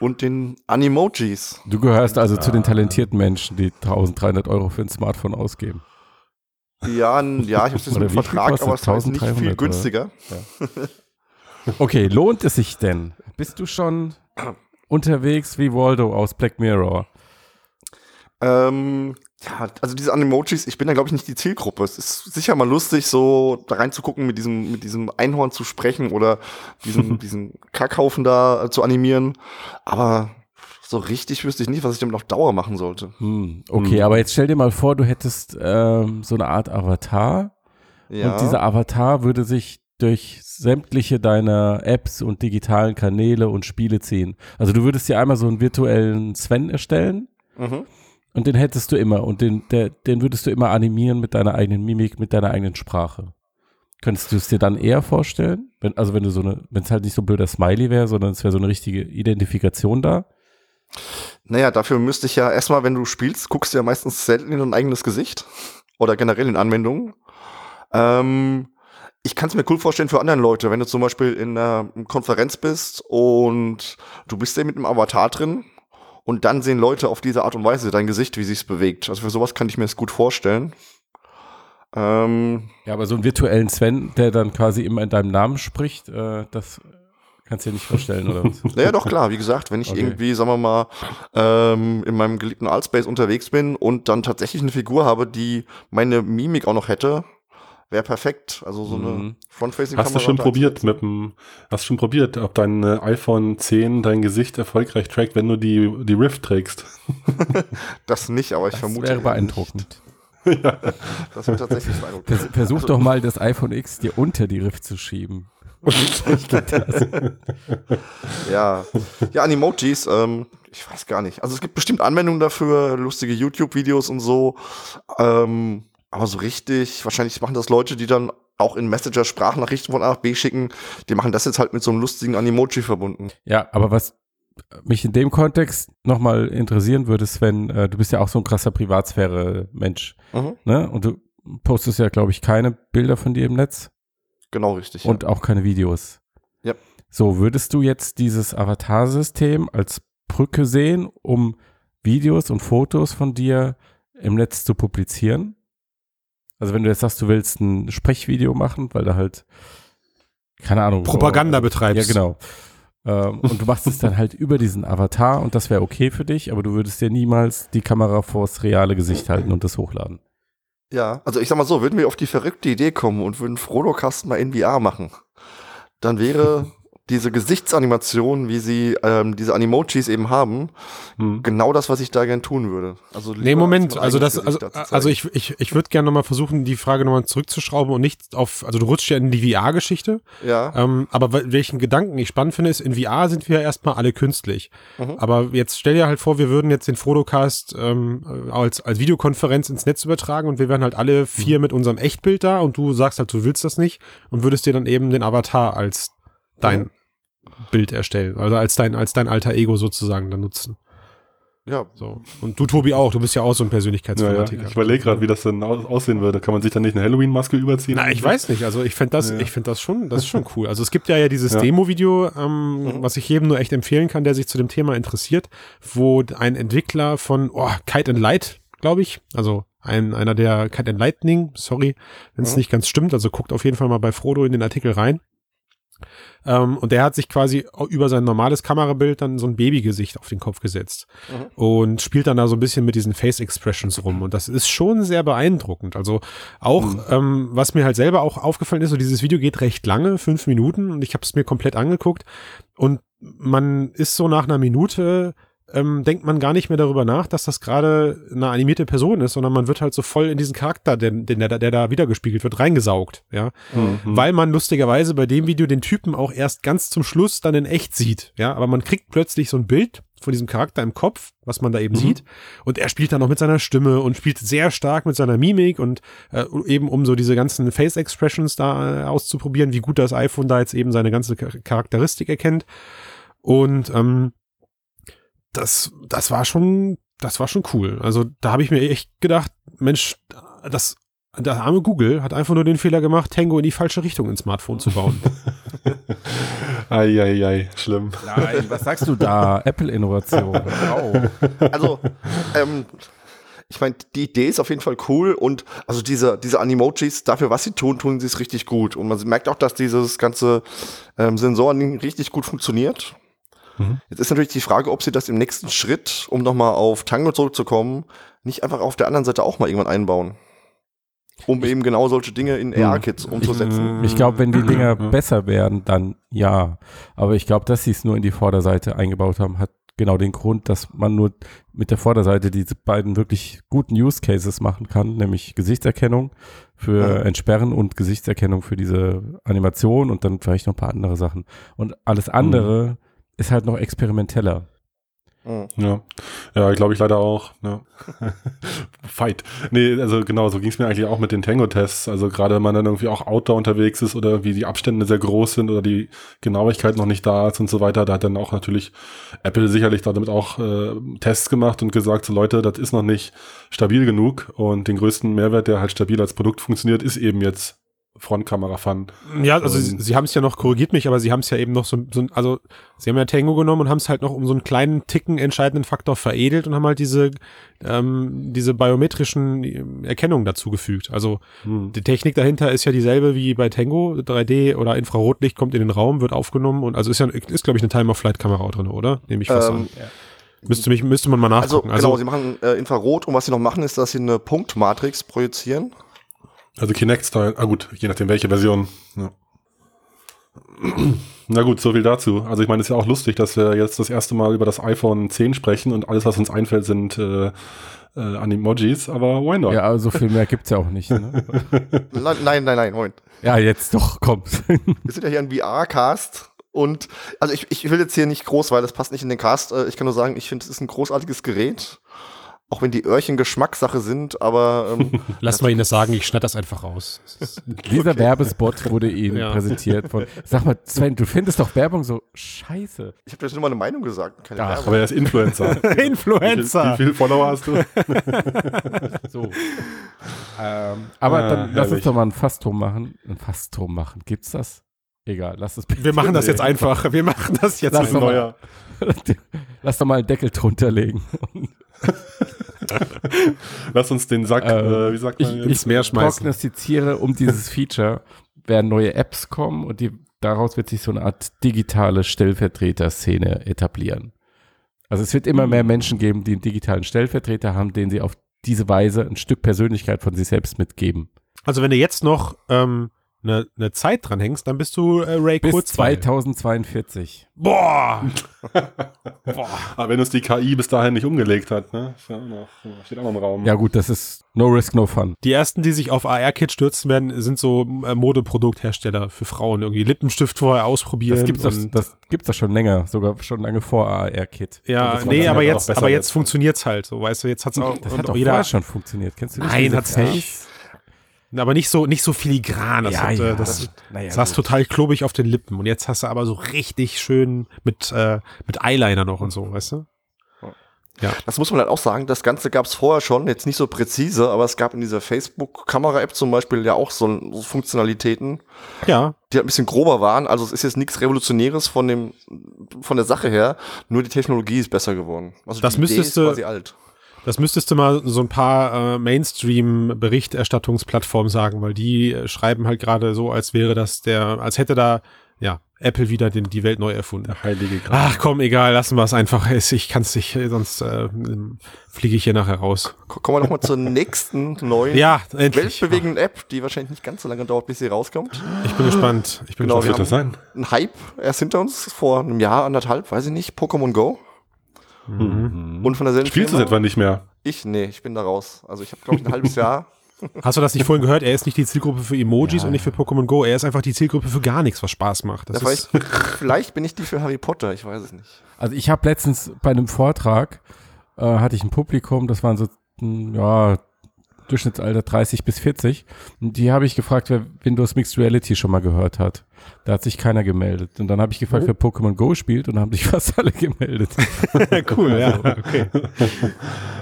und den Animojis. Du gehörst also zu den talentierten Menschen, die 1300 Euro für ein Smartphone ausgeben. Ja, ja, ich habe wie viel Vertrag, aber es ist nicht 1300 viel günstiger. Okay, lohnt es sich denn? Bist du schon *clears throat* unterwegs wie Waldo aus Black Mirror? Ähm, ja, also diese Animojis, ich bin da glaube ich nicht die Zielgruppe. Es ist sicher mal lustig, so da reinzugucken, mit diesem, mit diesem Einhorn zu sprechen oder diesen, *laughs* diesen Kackhaufen da äh, zu animieren. Aber so richtig wüsste ich nicht, was ich damit auf Dauer machen sollte. Hm, okay, Hm. aber jetzt stell dir mal vor, du hättest ähm, so eine Art Avatar Ja. und dieser Avatar würde sich durch sämtliche deiner Apps und digitalen Kanäle und Spiele ziehen. Also du würdest dir einmal so einen virtuellen Sven erstellen mhm. Und den hättest du immer und den, der, den würdest du immer animieren mit deiner eigenen Mimik, mit deiner eigenen Sprache. Könntest du es dir dann eher vorstellen? Wenn, also wenn du so eine, wenn es halt nicht so ein blöder Smiley wäre, sondern es wäre so eine richtige Identifikation da. Naja, dafür müsste ich ja erstmal, wenn du spielst, guckst du ja meistens selten in dein eigenes Gesicht oder generell in Anwendungen. Ähm, ich kann es mir cool vorstellen für andere Leute, wenn du zum Beispiel in einer Konferenz bist und du bist ja mit einem Avatar drin und dann sehen Leute auf diese Art und Weise dein Gesicht, wie sich's bewegt. Also für sowas kann ich mir das gut vorstellen. Ähm, Ja, aber so einen virtuellen Sven, der dann quasi immer in deinem Namen spricht, äh, das kannst du dir nicht vorstellen, oder was? *laughs* Naja, doch klar, wie gesagt, wenn ich Okay. irgendwie, sagen wir mal, ähm, in meinem geliebten Altspace unterwegs bin und dann tatsächlich eine Figur habe, die meine Mimik auch noch hätte, wäre perfekt. Also so eine Mhm. Frontfacing-Kamera. Hast du schon probiert mit dem, hast du schon probiert, ob dein äh, iPhone 10 dein Gesicht erfolgreich trackt, wenn du die, die Rift trägst? *laughs* Das nicht, aber ich Das vermute. wäre eher beeindruckend. Nicht. *laughs* Das wird tatsächlich beeindruckend. Vers versuch doch mal das iPhone X dir unter die Rift zu schieben. *laughs* Ja, ja, Animojis, ähm, ich weiß gar nicht. Also es gibt bestimmt Anwendungen dafür, lustige YouTube-Videos und so. Ähm, aber so richtig, wahrscheinlich machen das Leute, die dann auch in Messenger Sprachnachrichten von A nach B schicken. Die machen das jetzt halt mit so einem lustigen Animoji verbunden. Ja, aber was mich in dem Kontext nochmal interessieren würde, Sven, äh, du bist ja auch so ein krasser Privatsphäre-Mensch, Mhm. ne? Und du postest ja, glaube ich, keine Bilder von dir im Netz Genau richtig. und auch keine Videos. Ja. So, würdest du jetzt dieses Avatar-System als Brücke sehen, um Videos und Fotos von dir im Netz zu publizieren? Also wenn du jetzt sagst, du willst ein Sprechvideo machen, weil da halt, keine Ahnung. Propaganda so, betreibst. Ja, genau. Ähm, und du machst es dann halt über diesen Avatar und das wäre okay für dich, aber du würdest dir niemals die Kamera vors reale Gesicht halten und das hochladen. Ja, also ich sag mal so, würden wir auf die verrückte Idee kommen und würden Frodo-Cast mal in VR machen, dann wäre diese Gesichtsanimation, wie sie ähm, diese Animojis eben haben, Hm. genau das, was ich da gern tun würde. Also Nee, Moment, mein also das, also, Gesicht also ich, ich, ich würde gerne nochmal versuchen, die Frage nochmal zurückzuschrauben und nicht auf, also du rutschst ja in die VR-Geschichte, ja, ähm, aber wel- welchen Gedanken ich spannend finde, ist, in VR sind wir ja erstmal alle künstlich. Mhm. Aber jetzt stell dir halt vor, wir würden jetzt den Fotocast ähm, als, als Videokonferenz ins Netz übertragen und wir wären halt alle vier mit unserem Echtbild da und du sagst halt, du willst das nicht und würdest dir dann eben den Avatar als dein Bild erstellen, also als dein, als dein alter Ego sozusagen dann nutzen. ja, So. Und du, Tobi, auch. Du bist ja auch so ein Ja, ja. Persönlichkeitsfanatiker. Ich überlege gerade, wie das denn aus aussehen würde. Kann man sich dann nicht eine Halloween-Maske überziehen? Na, ich weiß nicht. Also ich finde das, Ja. ich finde das schon, das ist schon cool. Also es gibt ja ja dieses Ja. Demo-Video, ähm, was ich jedem nur echt empfehlen kann, der sich zu dem Thema interessiert, wo ein Entwickler von oh, Kite and Light, glaube ich, also ein, einer der Kite and Lightning, sorry, wenn es Mhm. nicht ganz stimmt, also guckt auf jeden Fall mal bei Frodo in den Artikel rein. Ähm, und der hat sich quasi über sein normales Kamerabild dann so ein Babygesicht auf den Kopf gesetzt Mhm. und spielt dann da so ein bisschen mit diesen Face Expressions rum. Und das ist schon sehr beeindruckend. Also auch, ähm, was mir halt selber auch aufgefallen ist, so dieses Video geht recht lange, fünf Minuten, und ich habe es mir komplett angeguckt. Und man ist so nach einer Minute, ähm, denkt man gar nicht mehr darüber nach, dass das gerade eine animierte Person ist, sondern man wird halt so voll in diesen Charakter, den, den, der, der da wiedergespiegelt wird, reingesaugt. Ja, Mhm. weil man lustigerweise bei dem Video den Typen auch erst ganz zum Schluss dann in echt sieht. Ja, aber man kriegt plötzlich so ein Bild von diesem Charakter im Kopf, was man da eben Mhm. sieht. Und er spielt dann noch mit seiner Stimme und spielt sehr stark mit seiner Mimik und äh, eben um so diese ganzen Face Expressions da äh, auszuprobieren, wie gut das iPhone da jetzt eben seine ganze Char- Charakteristik erkennt. Und ähm, das, das war schon, das war schon cool. Also da habe ich mir echt gedacht, Mensch, das, der arme Google hat einfach nur den Fehler gemacht, Tango in die falsche Richtung ins Smartphone zu bauen. *laughs* Eieiei, schlimm. Nein, was sagst du da? *laughs* Apple-Innovation. Wow. also, ähm, ich meine, die Idee ist auf jeden Fall cool und also diese, diese Animojis, dafür was sie tun, tun sie es richtig gut. Und man merkt auch, dass dieses ganze ähm, Sensoren richtig gut funktioniert. Mhm. Jetzt ist natürlich die Frage, ob sie das im nächsten Schritt, um nochmal auf Tango zurückzukommen, nicht einfach auf der anderen Seite auch mal irgendwann einbauen. Um eben genau solche Dinge in AR-Kits umzusetzen. Ich glaube, wenn die Dinger Ja. besser wären, dann ja. Aber ich glaube, dass sie es nur in die Vorderseite eingebaut haben, hat genau den Grund, dass man nur mit der Vorderseite diese beiden wirklich guten Use Cases machen kann, nämlich Gesichtserkennung für Ja. Entsperren und Gesichtserkennung für diese Animation und dann vielleicht noch ein paar andere Sachen. Und alles andere ist halt noch experimenteller. Mhm. Ja, ja, glaube ich leider auch. Ja. *laughs* Fight. Nee, also genau, so ging es mir eigentlich auch mit den Tango-Tests. Also gerade wenn man dann irgendwie auch Outdoor unterwegs ist oder irgendwie die Abstände sehr groß sind oder die Genauigkeit noch nicht da ist und so weiter, da hat dann auch natürlich Apple sicherlich damit auch äh, Tests gemacht und gesagt, so Leute, das ist noch nicht stabil genug und den größten Mehrwert, der halt stabil als Produkt funktioniert, ist eben jetzt Frontkamera-Fun. Ja, also Ähm. sie, sie haben es ja noch, korrigiert mich, aber sie haben es ja eben noch so, so also sie haben ja Tango genommen und haben es halt noch um so einen kleinen Ticken entscheidenden Faktor veredelt und haben halt diese, ähm, diese biometrischen ähm, Erkennungen dazugefügt. Also Hm. die Technik dahinter ist ja dieselbe wie bei Tango. 3D oder Infrarotlicht kommt in den Raum, wird aufgenommen und also ist ja, ist glaube ich eine Time-of-Flight-Kamera auch drin, oder? Nehme ich fast Ähm, an. Müsste, mich, müsste man mal Also, nachgucken. genau, sie machen äh, Infrarot und was sie noch machen, ist, dass sie eine Punktmatrix projizieren. Also Kinect-Style, ah gut, je nachdem welche Version. Ja. Na gut, so viel dazu. Also ich meine, es ist ja auch lustig, dass wir jetzt das erste Mal über das iPhone 10 sprechen und alles, was uns einfällt, sind äh, äh, Animojis, aber why not? Ja, aber so viel mehr gibt's ja auch nicht. Ne? *laughs* Nein, nein, nein, nein, Moment. ja, jetzt doch, kommt. *laughs* Wir sind ja hier ein VR-Cast und also ich, ich will jetzt hier nicht groß, weil das passt nicht in den Cast. Äh, Ich kann nur sagen, ich finde, es ist ein großartiges Gerät. Auch wenn die Öhrchen Geschmackssache sind, aber ähm, *laughs* Lass mal Ihnen das sagen, ich schneid das einfach raus. *laughs* Dieser Werbespot wurde Ihnen Ja. präsentiert von. Sag mal, Sven, du findest doch Werbung so scheiße. ich habe jetzt nur mal eine Meinung gesagt. Keine Ach, Werbung. Aber er ist Influencer. *laughs* Wie, viel, Influencer! wie viele Follower hast du? So. ähm, aber Ah, dann lass uns herrlich. doch mal ein Fass drum machen. Ein Fass drum machen. Gibt's das? Egal, lass es bitte. Wir machen das jetzt einfach. Wir machen das jetzt Lass einfach. doch mal. Lass doch mal einen Deckel drunter legen. *laughs* Lass uns den Sack, Ähm, äh, wie sagt man ich, jetzt? ins Meer schmeißen. prognostiziere, um dieses Feature werden neue Apps kommen und die, daraus wird sich so eine Art digitale Stellvertreter-Szene etablieren. Also es wird immer mehr Menschen geben, die einen digitalen Stellvertreter haben, den sie auf diese Weise ein Stück Persönlichkeit von sich selbst mitgeben. Also wenn du jetzt noch ähm, eine, eine Zeit dran hängst, dann bist du äh, Ray Bis Kurzweil. 2042. *laughs* Boah! Aber wenn uns die KI bis dahin nicht umgelegt hat, ne? Ist ja auch noch, steht auch noch im Raum. Ja gut, das ist no risk, no fun. Die ersten, die sich auf AR-Kit stürzen werden, sind so äh, Modeprodukthersteller für Frauen. Irgendwie Lippenstift vorher ausprobieren. Das gibt's doch, und- das gibt's doch schon länger, sogar schon lange vor AR-Kit. ja, das nee, aber jetzt, aber jetzt jetzt. funktioniert's halt. So, weißt du, jetzt hat's auch, Das hat doch auch jeder, vorher schon funktioniert. Kennst du nicht Nein, hat's nicht. Aber nicht so, nicht so filigran. Das, Ja, hat, äh, ja. das Naja, saß gut. total klobig auf den Lippen. Und jetzt hast du aber so richtig schön mit, äh, mit Eyeliner noch und so, weißt du? Das muss man halt auch sagen, das Ganze gab es vorher schon, jetzt nicht so präzise, aber es gab in dieser Facebook-Kamera-App zum Beispiel ja auch so, so Funktionalitäten, Ja, die halt ein bisschen grober waren. Also es ist jetzt nichts Revolutionäres von dem, von der Sache her, nur die Technologie ist besser geworden. Also Das die Idee müsstest ist du- quasi alt. Das müsstest du mal so ein paar äh, Mainstream-Berichterstattungsplattformen sagen, weil die äh, schreiben halt gerade so, als wäre das der, als hätte da ja Apple wieder den, die Welt neu erfunden. Der heilige Gral. Ach komm, egal, lassen wir es einfach. Ich kann es nicht, sonst äh, fliege ich hier nachher raus. Ko- Kommen wir nochmal zur nächsten neuen Ja, endlich. weltbewegenden App, die wahrscheinlich nicht ganz so lange dauert, bis sie rauskommt. Ich bin gespannt. Ich bin Genau, Was gespannt. wird das sein? Ein Hype erst hinter uns, vor einem Jahr, anderthalb, weiß ich nicht, Pokémon Go. Mhm. Und von derselben Spielst du es etwa nicht mehr? Ich, nee, ich bin da raus. Also ich habe, glaube ich, ein halbes Jahr. *laughs* Hast du das nicht vorhin gehört? Er ist nicht die Zielgruppe für Emojis Ja. und nicht für Pokémon Go. Er ist einfach die Zielgruppe für gar nichts, was Spaß macht. Das Ja, ist, vielleicht, *laughs* vielleicht bin ich die für Harry Potter, ich weiß es nicht. Also ich habe letztens bei einem Vortrag, äh, hatte ich ein Publikum, das waren so, mh, ja, Durchschnittsalter 30 bis 40. Und die habe ich gefragt, wer Windows Mixed Reality schon mal gehört hat. Da hat sich keiner gemeldet. Und dann habe ich gefragt, Oh. wer Pokémon Go spielt und dann haben sich *laughs* fast alle gemeldet. *laughs* cool, ja. Okay. Mal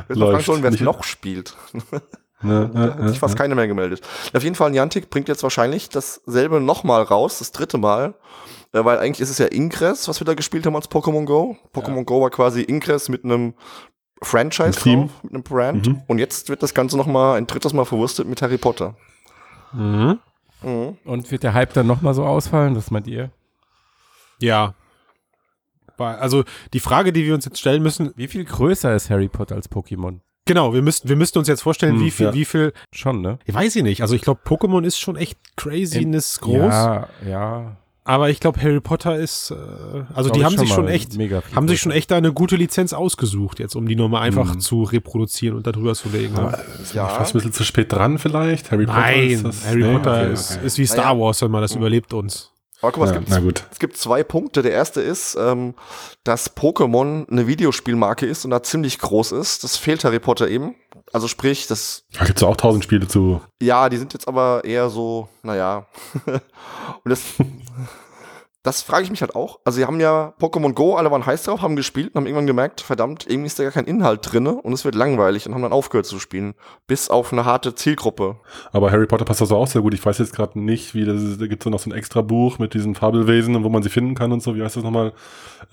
fragen Läuft. schon, wer es noch spielt. *laughs* Ne, Da hat ne, sich fast keiner mehr gemeldet. Auf jeden Fall, Niantic bringt jetzt wahrscheinlich dasselbe nochmal raus, das dritte Mal. Äh, weil eigentlich ist es ja Ingress, was wir da gespielt haben als Pokémon Go. Pokémon Go war quasi Ingress mit einem Franchise Ein mit einem Brand. Mhm. Und jetzt wird das Ganze nochmal ein drittes Mal verwurstet mit Harry Potter. Mhm. Mhm. Und wird der Hype dann nochmal so ausfallen? Was meint ihr? Ja. Also die Frage, die wir uns jetzt stellen müssen, Wie viel größer ist Harry Potter als Pokémon? genau, wir müssten, wir müssten uns jetzt vorstellen, Hm, wie viel, ja. wie viel, Schon, ne? ich weiß ich nicht. Also ich glaube, Pokémon ist schon echt craziness groß, Ja, ja. Aber ich glaube, Harry Potter ist, äh, also die haben ich sich schon echt, haben sich schon echt da eine gute Lizenz ausgesucht jetzt, um die Nummer einfach Mhm. zu reproduzieren und da drüber zu legen. ne? Aber ist Ja. fast ein bisschen zu spät dran vielleicht? Harry Potter Nein, ist das, Harry nee, Potter okay, ist, okay. ist wie Star. Wars, wenn man das Mhm. überlebt uns. Aber guck mal, Ja, es, gibt, es gibt zwei Punkte. Der erste ist, ähm, dass Pokémon eine Videospielmarke ist und da ziemlich groß ist. Das fehlt Harry Potter eben. Also sprich, das Da gibt es auch tausend Spiele zu. Ja, die sind jetzt aber eher so, naja. *laughs* und das, *laughs* das frage ich mich halt auch. Also, sie haben ja Pokémon Go, alle waren heiß drauf, haben gespielt und haben irgendwann gemerkt, verdammt, irgendwie ist da gar kein Inhalt drinne und es wird langweilig und haben dann aufgehört zu spielen. Bis auf eine harte Zielgruppe. Aber Harry Potter passt also auch sehr gut. Ich weiß jetzt gerade nicht, wie das ist. Da gibt es noch so ein extra Buch mit diesen Fabelwesen, wo man sie finden kann und so. Wie heißt das nochmal?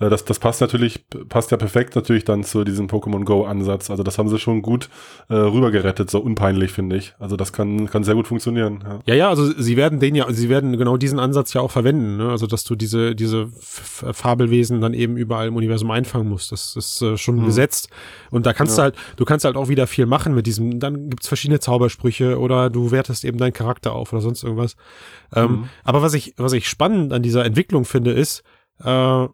Äh, Das, das passt natürlich, passt ja perfekt natürlich dann zu diesem Pokémon Go-Ansatz. Also das haben sie schon gut äh, rübergerettet, so unpeinlich, finde ich. Also das kann, kann sehr gut funktionieren. Ja. Ja, ja, also sie werden den ja, sie werden genau diesen Ansatz ja auch verwenden, ne? Also dass du diese, diese F- Fabelwesen dann eben überall im Universum einfangen musst. Das ist äh, schon Mhm. gesetzt. Und da kannst Ja. du halt, du kannst halt auch wieder viel machen mit diesem, dann gibt's verschiedene Zaubersprüche oder du wertest eben deinen Charakter auf oder sonst irgendwas. Ähm, Mhm. aber was ich, was ich spannend an dieser Entwicklung finde, ist, äh,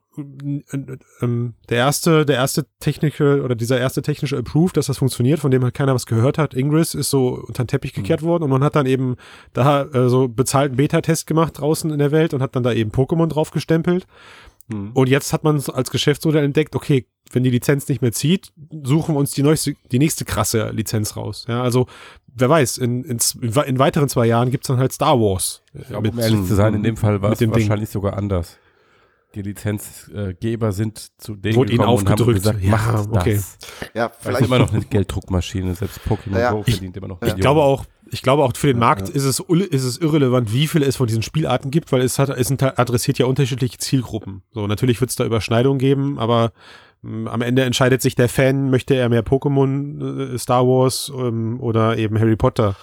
ähm, der erste, der erste technische oder dieser erste technische Approve, dass das funktioniert, von dem halt keiner was gehört hat. Ingress ist so unter den Teppich gekehrt worden und man hat dann eben da äh, so bezahlten Beta-Test gemacht draußen in der Welt und hat dann da eben Pokémon drauf gestempelt. Mhm. Und jetzt hat man es als Geschäftsmodell entdeckt, okay, wenn die Lizenz nicht mehr zieht, suchen wir uns die, neueste, die nächste krasse Lizenz raus. Ja, also wer weiß, in, in, in weiteren zwei Jahren gibt's dann halt Star Wars. äh, Ja, um ehrlich zu sein, in dem Fall war mit es dem Ding. wahrscheinlich sogar anders. Die Lizenzgeber sind zu denen Wurde ihnen gekommen und haben aufgedrückt. gesagt, Ja, macht okay. das. Ja, Weil es vielleicht. immer noch eine Gelddruckmaschine, selbst Pokémon Ja, Go ich- verdient immer noch Ich glaube auch, ich glaube auch für den Markt ja. ist es ist es irrelevant, wie viele es von diesen Spielarten gibt, weil es hat es sind, adressiert ja unterschiedliche Zielgruppen. So natürlich wird es da Überschneidungen geben, aber Ähm, Am Ende entscheidet sich der Fan, möchte er mehr Pokémon, äh, Star Wars ähm, oder eben Harry Potter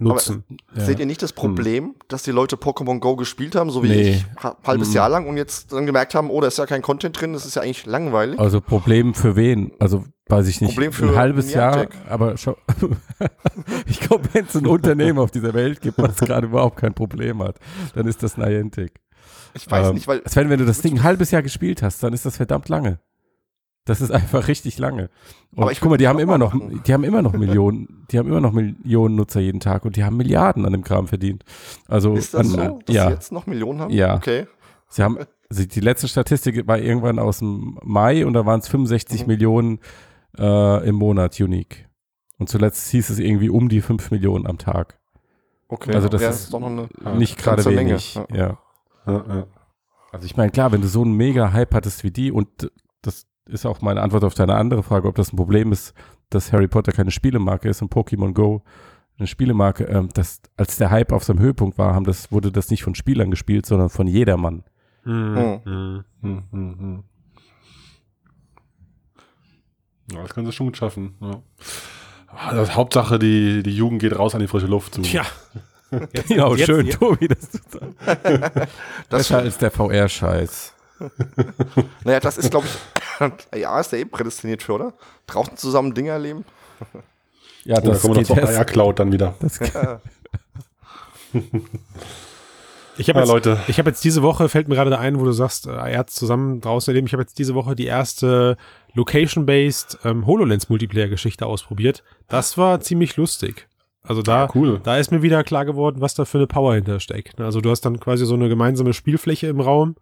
nutzen. Ja. Seht ihr nicht das Problem, dass die Leute Pokémon Go gespielt haben, so wie Nee. ich, ha- halbes Jahr lang und jetzt dann gemerkt haben, oh, da ist ja kein Content drin, das ist ja eigentlich langweilig. Also Problem für wen? Also weiß ich nicht. Problem für ein halbes Jahr, Niantic. aber schau, *laughs* ich glaube, wenn es ein Unternehmen auf dieser Welt gibt, was gerade überhaupt kein Problem hat, dann ist das Niantic. Ich weiß Ähm, nicht, weil Sven, wenn du das Ding ein halbes Jahr gespielt hast, dann ist das verdammt lange. Das ist einfach richtig lange. Und Aber ich guck mal, die haben immer noch, machen. die haben immer noch Millionen, die haben immer noch Millionen Nutzer jeden Tag und die haben Milliarden an dem Kram verdient. Also ist das an, so, dass ja, sie jetzt noch Millionen haben? Ja. Okay. sie haben also die letzte Statistik war irgendwann aus dem Mai und da waren es 65 Mhm. Millionen äh, im Monat unique. Und zuletzt hieß es irgendwie um die 5 Millionen am Tag. Okay. Also das ja, ist doch noch eine Ja, Nicht gerade ganze Menge, wenig. ja. ja. Ja, ja. Also ich meine, klar, wenn du so einen mega Hype hattest wie die und das ist auch meine Antwort auf deine andere Frage, ob das ein Problem ist, dass Harry Potter keine Spielemarke ist und Pokémon Go eine Spielemarke, ähm, das, als der Hype auf seinem Höhepunkt war, haben das, wurde das nicht von Spielern gespielt, sondern von jedermann. Hm. Hm. Hm. Hm, hm, hm. Ja, das können sie schon gut schaffen. Ja. Das Hauptsache, die, die Jugend geht raus an die frische Luft. So. Tja. *laughs* Jetzt, Genau, jetzt, schön, Jetzt, Tobi, dass du sagst. Das, *laughs* *laughs* Besser als der VR-Scheiß. naja, das ist, glaube ich, ja, ist der eben prädestiniert für, oder? Draußen zusammen Dinge erleben. Ja, Oh, da das kommen wir noch zur Eiercloud dann wieder. das, *laughs* ich habe Ja, jetzt, Leute. ich hab jetzt diese Woche, fällt mir gerade ein, wo du sagst, äh, er hat zusammen draußen erleben, ich habe jetzt diese Woche die erste Location-Based ähm, HoloLens-Multiplayer-Geschichte ausprobiert. Das war ziemlich lustig. Also da, Ah, cool. da ist mir wieder klar geworden, was da für eine Power hintersteckt. Also du hast dann quasi so eine gemeinsame Spielfläche im Raum,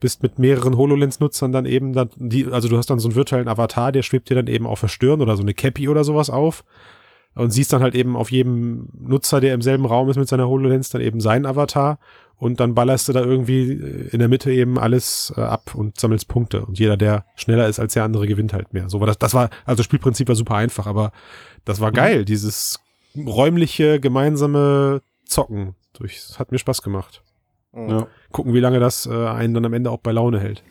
bist mit mehreren HoloLens-Nutzern dann eben, dann die, also du hast dann so einen virtuellen Avatar, der schwebt dir dann eben auf der Stirn oder so eine Cappy oder sowas auf und siehst dann halt eben auf jedem Nutzer, der im selben Raum ist mit seiner HoloLens, dann eben seinen Avatar und dann ballerst du da irgendwie äh, in der Mitte eben alles äh, ab und sammelst Punkte und jeder, der schneller ist als der andere, gewinnt halt mehr. So war das, das war, also das Spielprinzip war super einfach, aber das war geil, dieses räumliche, gemeinsame Zocken. Durch, das hat mir Spaß gemacht. Mhm. Ja. Gucken, wie lange das äh, einen dann am Ende auch bei Laune hält.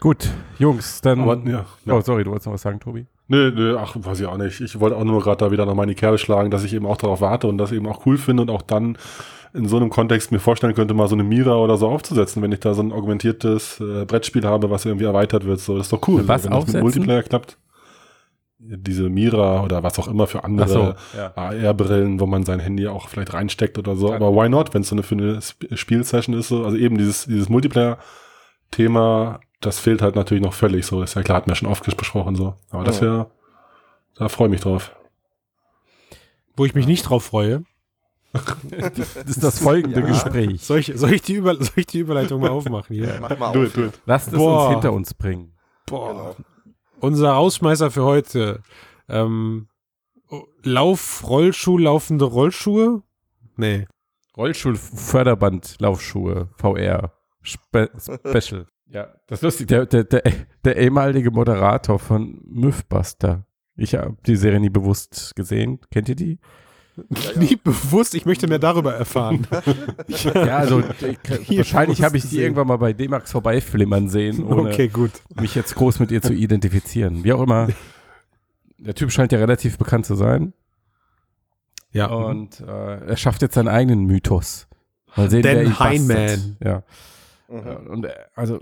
gut, Jungs, dann. Aber, ja, ja. Oh, sorry, du wolltest noch was sagen, Tobi? Nö, nö, ach, weiß ich auch nicht. Ich wollte auch nur gerade da wieder nochmal in die Kerbe schlagen, dass ich eben auch darauf warte und das eben auch cool finde und auch dann in so einem Kontext mir vorstellen könnte, mal so eine Mira oder so aufzusetzen, wenn ich da so ein augmentiertes äh, Brettspiel habe, was irgendwie erweitert wird. So, das ist doch cool. Was wenn das aufsetzen? mit Multiplayer klappt. Diese Mira oder was auch immer für andere ja. AR-Brillen, wo man sein Handy auch vielleicht reinsteckt oder so. Aber why not, wenn es so eine für eine Sp Spielsession ist? So. Also eben dieses, dieses Multiplayer-Thema, das fehlt halt natürlich noch völlig. So ist ja klar, hat mir schon oft besprochen so. Aber das Ja. wäre, da freue ich mich drauf. Wo ich mich nicht drauf freue, Das *laughs* ist das folgende Ja. Gespräch. soll ich, soll ich, die, Über soll ich die Überleitung mal aufmachen hier? Mach mal Do auf. it, do it. Lasst es Boah. uns hinter uns bringen. Boah. Genau. Unser Rausschmeißer für heute. Ähm, Lauf, Rollschuh, laufende Rollschuhe? Nee. Rollstuhlförderband, Laufschuhe, VR, Spe Special. *laughs* Ja, das ist lustig. Der, der, der, der ehemalige Moderator von Mythbuster. Ich habe die Serie nie bewusst gesehen. Kennt ihr die? Nie bewusst, ich möchte mehr darüber erfahren. *laughs* Ja, also ich, wahrscheinlich habe ich die gesehen. irgendwann mal bei D-Max vorbeiflimmern sehen, ohne okay, gut. mich jetzt groß mit ihr zu identifizieren. Wie auch immer. Der Typ scheint ja relativ bekannt zu sein. Ja. Und äh, er schafft jetzt seinen eigenen Mythos. Mal sehen, Dan wer ihn. Ja. Mhm. Ja, Und äh, also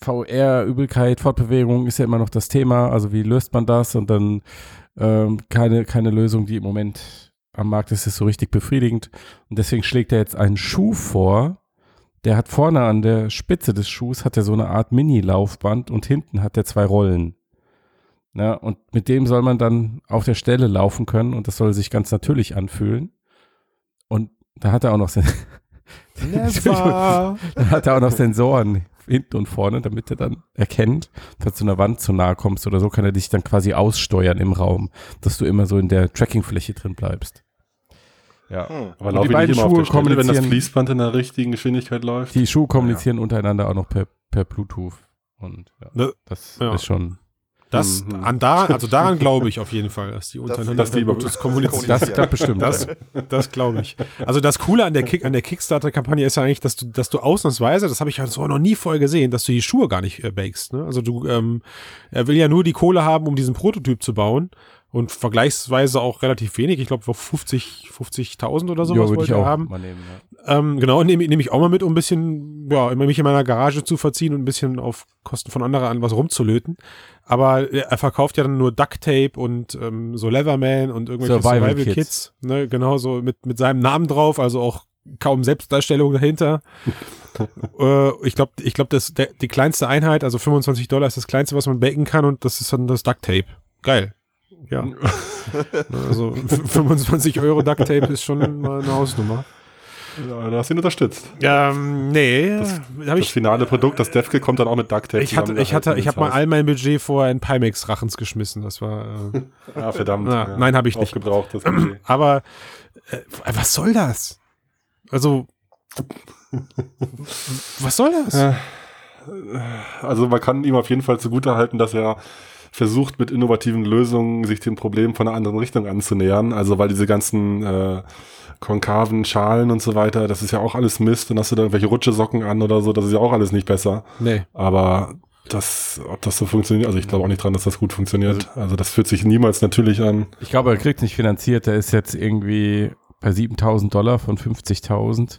VR, Übelkeit, Fortbewegung ist ja immer noch das Thema. Also wie löst man das? Und dann ähm, keine, keine Lösung, die im Moment am Markt ist, ist so richtig befriedigend. Und deswegen schlägt er jetzt einen Schuh vor. Der hat vorne an der Spitze des Schuhs hat er so eine Art Mini-Laufband und hinten hat er zwei Rollen. Ja, und mit dem soll man dann auf der Stelle laufen können und das soll sich ganz natürlich anfühlen. Und da hat er auch noch sen *laughs* dann hat er auch noch Sensoren hinten und vorne, damit er dann erkennt, falls du einer Wand zu nahe kommst oder so, kann er dich dann quasi aussteuern im Raum, dass du immer so in der Trackingfläche drin bleibst. Ja. Hm. Aber laufe die beiden nicht immer auf Schuhe der Stelle, wenn das Fließband in der richtigen Geschwindigkeit läuft? Die Schuhe kommunizieren untereinander auch noch per, per Bluetooth. Und ja, Ne, das ja. ist schon. Das, Mhm. an da, also daran glaube ich auf jeden Fall, dass die untereinander die über- gutes kommunizieren. Das klappt bestimmt. Das, das glaube ich. Also das Coole an der, Kick, an der Kickstarter-Kampagne ist ja eigentlich, dass du, dass du ausnahmsweise, das habe ich ja so noch nie vorher gesehen, dass du die Schuhe gar nicht äh, bakest. Ne? Also du, ähm, er will ja nur die Kohle haben, um diesen Prototyp zu bauen und vergleichsweise auch relativ wenig. Ich glaube 50, 50.000 oder sowas ja, wollte ich auch haben. mal nehmen. Ja. Ähm, genau, nehme nehm ich auch mal mit, um ein bisschen, ja, immer mich in meiner Garage zu verziehen und ein bisschen auf Kosten von anderen an was rumzulöten. Aber er verkauft ja dann nur Duct Tape und ähm, so Leatherman und irgendwelche Survival Survival, Kits. Kits. Ne, genau, so mit, mit seinem Namen drauf, also auch kaum Selbstdarstellung dahinter. *laughs* äh, ich glaube, ich glaub, das der, die kleinste Einheit, also 25 Dollar ist das kleinste, was man baken kann und das ist dann das Duct Tape. Geil. Ja. *laughs* also f- 25 Euro Duct Tape ist schon mal eine Hausnummer. Ja, du hast ihn unterstützt. Ähm, nee, Das- Das ich, finale Produkt, das Defke, kommt dann auch mit Duct Tape ich hatte, ich hatte, ich habe mal all mein Budget vorher in Pimax Rachens geschmissen. Das war, äh, *laughs* Ah, verdammt. Ah, nein, hab ich nicht. Aufgebraucht, das Budget. *clears throat* aber äh, was soll das? Also, was soll das? Ja. Also man kann ihm auf jeden Fall zugutehalten, dass er versucht, mit innovativen Lösungen sich dem Problem von einer anderen Richtung anzunähern. Also weil diese ganzen äh, konkaven Schalen und so weiter, das ist ja auch alles Mist. Dann hast du da irgendwelche Rutschesocken an oder so, das ist ja auch alles nicht besser. Nee. Aber das, ob das so funktioniert, also ich glaube auch nicht dran, dass das gut funktioniert. Also das fühlt sich niemals natürlich an. Ich glaube, er kriegt nicht finanziert. Der ist jetzt irgendwie bei 7000 Dollar von 50.000.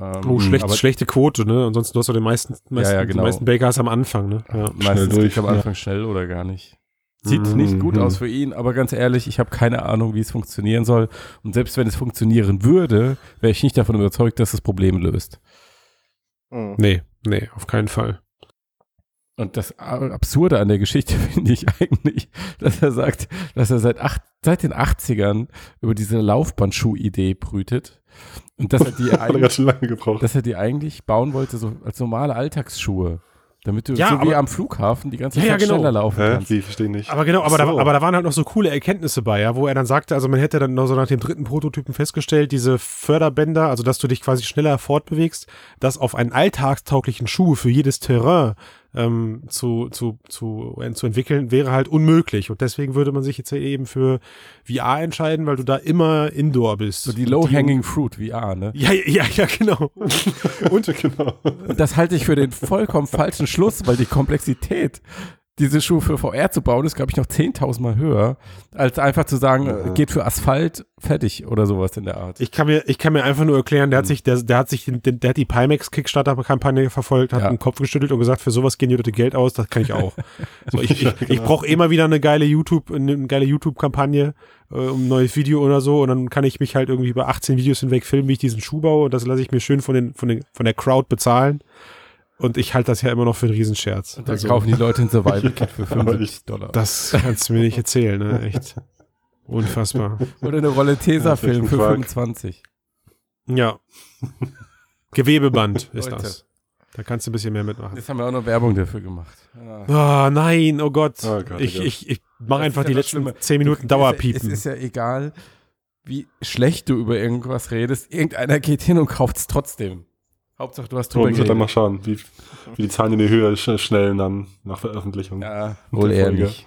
Ähm, Oh, schlecht, aber schlechte Quote, ne? Ansonsten hast du den meisten, meisten, ja, genau. die meisten Baker hast am Anfang, ne? Ja. meistens durch, am ja. Anfang schnell oder gar nicht. Sieht Mhm, nicht gut mhm. aus für ihn, aber ganz ehrlich, ich habe keine Ahnung, wie es funktionieren soll. Und selbst wenn es funktionieren würde, wäre ich nicht davon überzeugt, dass es Probleme löst. Mhm. Nee, nee, auf keinen Fall. Und das Absurde an der Geschichte *laughs* finde ich eigentlich, dass er sagt, dass er seit, acht, seit den 80ern über diese Laufbandschuh-Idee brütet. Und dass er die *laughs* eigentlich, schön lange gebraucht. dass er die eigentlich bauen wollte, so als normale Alltagsschuhe. Damit du Ja, so wie aber- am Flughafen die ganze Ja, Zeit ja, genau. schneller laufen Hä? kannst. Wie, verstehe ich nicht. Aber genau, aber, so. da, aber da waren halt noch so coole Erkenntnisse bei, ja, wo er dann sagte, also man hätte dann noch so nach dem dritten Prototypen festgestellt, diese Förderbänder, also dass du dich quasi schneller fortbewegst, das auf einen alltagstauglichen Schuh für jedes Terrain ähm, zu, zu, zu, zu entwickeln, wäre halt unmöglich. Und deswegen würde man sich jetzt ja eben für VR entscheiden, weil du da immer indoor bist. So die Low-Hanging Fruit VR, ne? Ja, ja, ja, genau. *laughs* Und genau. Und das halte ich für den vollkommen falschen Schluss, weil die Komplexität, diese Schuhe für VR zu bauen, ist, glaube ich, noch 10.000 Mal höher, als einfach zu sagen, Ja. geht für Asphalt fertig oder sowas in der Art. Ich kann mir, ich kann mir einfach nur erklären, der hat sich, der, der hat sich, den, den, der hat die Pimax Kickstarter-Kampagne verfolgt, hat Ja. den Kopf geschüttelt und gesagt, für sowas gehen die Leute Geld aus, das kann ich auch. *laughs* So, ich, ich, ich genau. brauche immer wieder eine geile YouTube, eine geile YouTube-Kampagne, äh, um ein neues Video oder so, und dann kann ich mich halt irgendwie über 18 Videos hinweg filmen, wie ich diesen Schuh baue, und das lasse ich mir schön von den, von den, von der Crowd bezahlen. Und ich halte das ja immer noch für einen Riesenscherz. Und dann Also, kaufen die Leute ein Survival-Kit für *laughs* Aber 75 Dollar. das kannst du mir nicht erzählen, ne? Echt. Unfassbar. Oder eine Rolle Tesafilm Ja, für Quark. 25. Ja. Gewebeband ist Leute. das. Da kannst du ein bisschen mehr mitmachen. Jetzt haben wir auch noch Werbung dafür gemacht. Ja. Oh nein, oh Gott. Oh Gott, ich ich, ich mache einfach die letzten Schlimme. 10 Minuten Dauerpiepen. Es ist ja egal, wie schlecht du über irgendwas redest. Irgendeiner geht hin und kauft es trotzdem. Hauptsache, du hast drüber dann mal schauen, wie, wie die Zahlen in die Höhe sch schnellen dann nach Veröffentlichung. Ja, wohl eher nicht.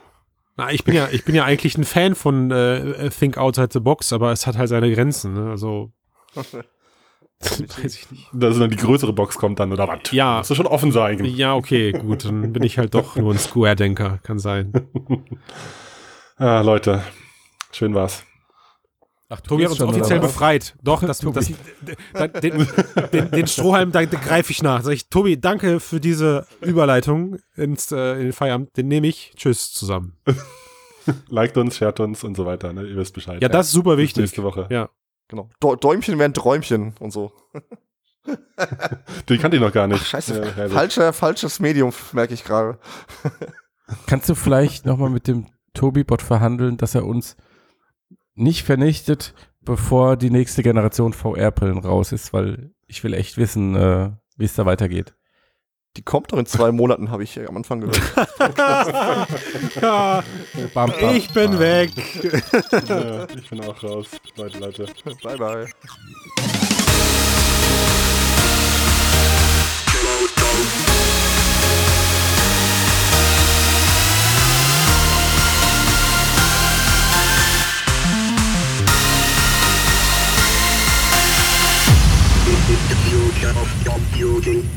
Na, ich bin ja, ich bin ja eigentlich ein Fan von äh, Think Outside the Box, aber es hat halt seine Grenzen. Ne? Also weiß ich nicht. Da dann die größere Box kommt dann, oder was? Ja. Musst du schon offen sein. Ja, okay, gut, dann bin ich halt doch nur ein Square-Denker, kann sein. *laughs* Ah, Leute, schön war's. Ach, Tobi hat uns schon offiziell befreit. Doch, *laughs* das, das, da- den, den, den Strohhalm, da, da greife ich nach. Sag ich, Tobi, danke für diese Überleitung ins, äh, in den Feierabend. Den nehme ich. Tschüss zusammen. *laughs* Liked uns, shared uns und so weiter. Ne? Ihr wisst Bescheid. Ja, das ist super Bis wichtig. nächste Woche. Ja. Genau. Dä- Däumchen werden Träumchen und so. *laughs* Die kannte ich noch gar nicht. Ach, scheiße. Ja. Falscher, falsches Medium, merke ich gerade. Kannst du vielleicht nochmal mit dem Tobi-Bot verhandeln, dass er uns nicht vernichtet, bevor die nächste Generation VR-Brillen raus ist, weil ich will echt wissen, äh, wie es da weitergeht. Die kommt doch in zwei *laughs* Monaten, habe ich ja am Anfang gehört. *laughs* ja, Bam, bam, ich bin bam. weg. *laughs* Ja, ich bin auch raus. Leute, Leute. bye, bye. This is the future of Computing.